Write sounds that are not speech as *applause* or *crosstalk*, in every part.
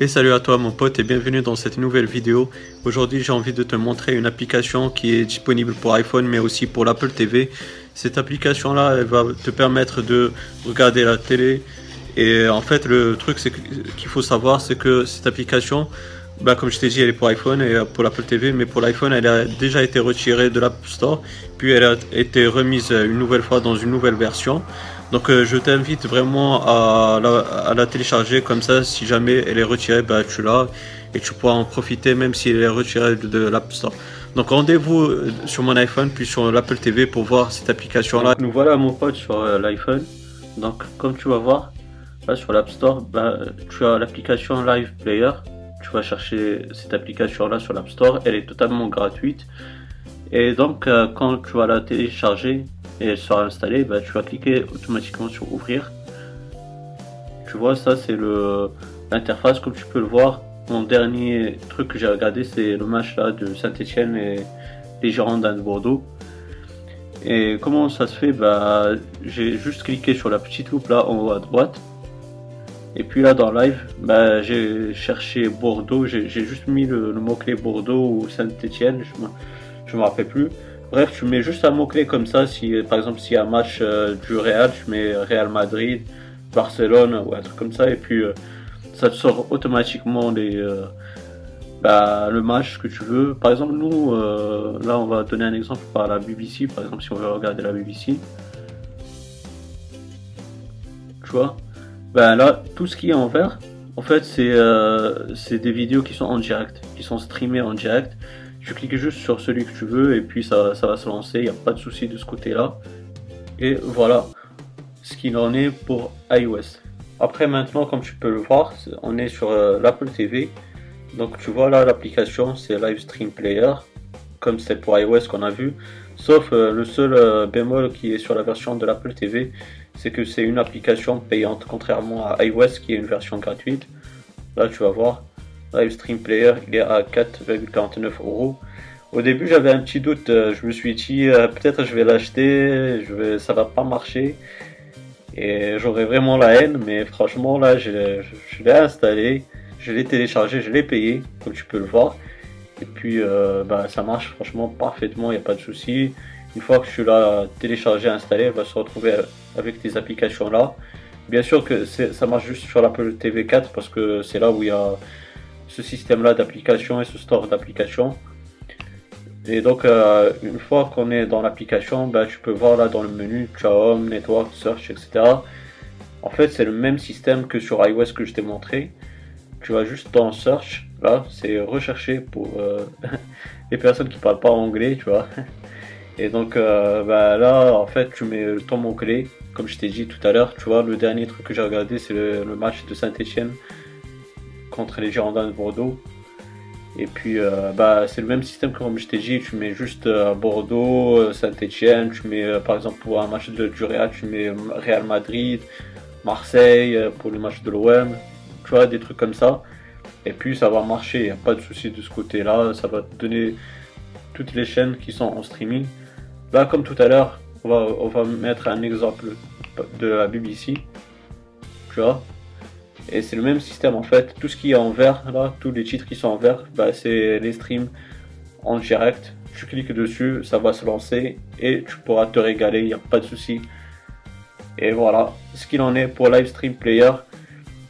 Et salut à toi mon pote et bienvenue dans cette nouvelle vidéo. Aujourd'hui j'ai envie de te montrer une application qui est disponible pour iPhone mais aussi pour l'Apple TV. Cette application là elle va te permettre de regarder la télé et en fait le truc qu'il faut savoir c'est que cette application bah, comme je t'ai dit elle est pour iPhone et pour l'Apple TV mais pour l'iPhone elle a déjà été retirée de l'App Store puis elle a été remise une nouvelle fois dans une nouvelle version. Donc euh, je t'invite vraiment à la, télécharger comme ça, si jamais elle est retirée, bah, tu l'as et tu pourras en profiter même si elle est retirée de, l'App Store. Donc rendez-vous euh, sur mon iPhone puis sur l'Apple TV pour voir cette application là. Nous voilà mon pote sur euh, l'iPhone. Donc comme tu vas voir, sur l'App Store, bah, tu as l'application Live Player. Tu vas chercher cette application là sur l'App Store, elle est totalement gratuite. Et donc quand tu vas la télécharger, et elle sera installée, bah, tu vas cliquer automatiquement sur ouvrir. Tu vois, ça c'est le l'interface comme tu peux le voir. Mon dernier truc que j'ai regardé, c'est le match là de Saint-Etienne et les Girondins de Bordeaux. Et comment ça se fait? Bah, J'ai juste cliqué sur la petite loupe là en haut à droite. Et puis là dans live, bah, j'ai cherché Bordeaux, j'ai juste mis le, mot-clé Bordeaux ou Saint-Etienne, je ne me rappelle plus. Bref, tu mets juste un mot-clé comme ça. Si, par exemple, s'il y a un match euh, du Real, tu mets Real Madrid, Barcelone ou un truc comme ça. Et puis, euh, ça te sort automatiquement euh, bah, le match que tu veux. Par exemple, nous, là, on va donner un exemple par la BBC. Par exemple, si on veut regarder la BBC. Tu vois? Ben Là, tout ce qui est en vert, en fait, c'est des vidéos qui sont en direct, qui sont streamées en direct. Tu cliques juste sur celui que tu veux et puis ça, ça va se lancer, il n'y a pas de souci de ce côté-là. Et voilà ce qu'il en est pour iOS. Après maintenant, comme tu peux le voir, on est sur euh, l'Apple TV. Donc tu vois là l'application c'est Live Stream Player, comme c'est pour iOS qu'on a vu. Sauf euh, le seul euh, bémol qui est sur la version de l'Apple TV, c'est que c'est une application payante, contrairement à iOS qui est une version gratuite. Là tu vas voir, Live Stream Player, il est à 4,49 euros. Au début, j'avais un petit doute. Euh, je me suis dit, euh, peut-être je vais l'acheter, je vais, ça va pas marcher. Et j'aurais vraiment la haine, mais franchement, là, je, l'ai installé, je l'ai téléchargé, je l'ai payé, comme tu peux le voir. Et puis, euh, bah, ça marche franchement parfaitement, il n'y a pas de souci. Une fois que tu l'as téléchargé, installé, elle va se retrouver avec ces applications là. Bien sûr que ça marche juste sur l'Apple TV 4 parce que c'est là où il y a ce système-là d'application et ce store d'application. Et donc, euh, une fois qu'on est dans l'application, ben, tu peux voir là dans le menu, tu as Home, Network, Search, etc. En fait, c'est le même système que sur iOS que je t'ai montré. Tu vas juste dans Search, là, c'est rechercher pour euh, *laughs* les personnes qui parlent pas anglais, tu vois. *laughs* Et donc, euh, ben, là, en fait, tu mets ton mot-clé, comme je t'ai dit tout à l'heure, tu vois, le dernier truc que j'ai regardé, c'est le, le match de Saint-Etienne contre les Girondins de Bordeaux. Et puis, euh, bah, c'est le même système que comme je t'ai dit, tu mets juste euh, Bordeaux, euh, Saint-Etienne, tu mets par exemple pour un match de, du Real, tu mets Real Madrid, Marseille, pour le match de l'OM, tu vois, des trucs comme ça. Et puis ça va marcher, il n'y a pas de souci de ce côté-là, ça va te donner toutes les chaînes qui sont en streaming. Là, comme tout à l'heure, on va, on va mettre un exemple de la BBC, tu vois? Et c'est le même système en fait. Tout ce qui est en vert, là, tous les titres qui sont en vert, bah, c'est les streams en direct. Tu cliques dessus, ça va se lancer et tu pourras te régaler, il n'y a pas de souci. Et voilà ce qu'il en est pour Livestream Player.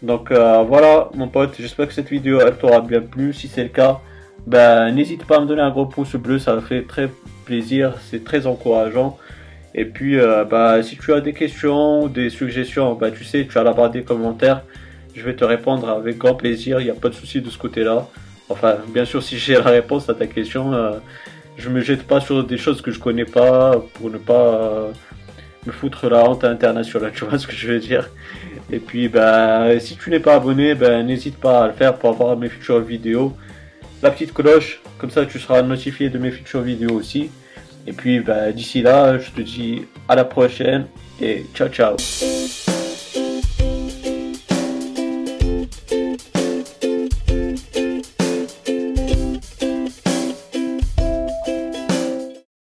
Donc euh, voilà mon pote, j'espère que cette vidéo elle t'aura bien plu. Si c'est le cas, ben, n'hésite pas à me donner un gros pouce bleu, ça fait très plaisir, c'est très encourageant. Et puis euh, bah, si tu as des questions, des suggestions, bah, tu sais, tu as la barre des commentaires je vais te répondre avec grand plaisir, il n'y a pas de souci de ce côté-là. Enfin, bien sûr, si j'ai la réponse à ta question, euh, je me jette pas sur des choses que je connais pas pour ne pas euh, me foutre la honte internationale, *laughs* tu vois ce que je veux dire. Et puis, ben, si tu n'es pas abonné, ben, n'hésite pas à le faire pour avoir mes futures vidéos. La petite cloche, comme ça tu seras notifié de mes futures vidéos aussi. Et puis, ben, d'ici là, je te dis à la prochaine et ciao ciao.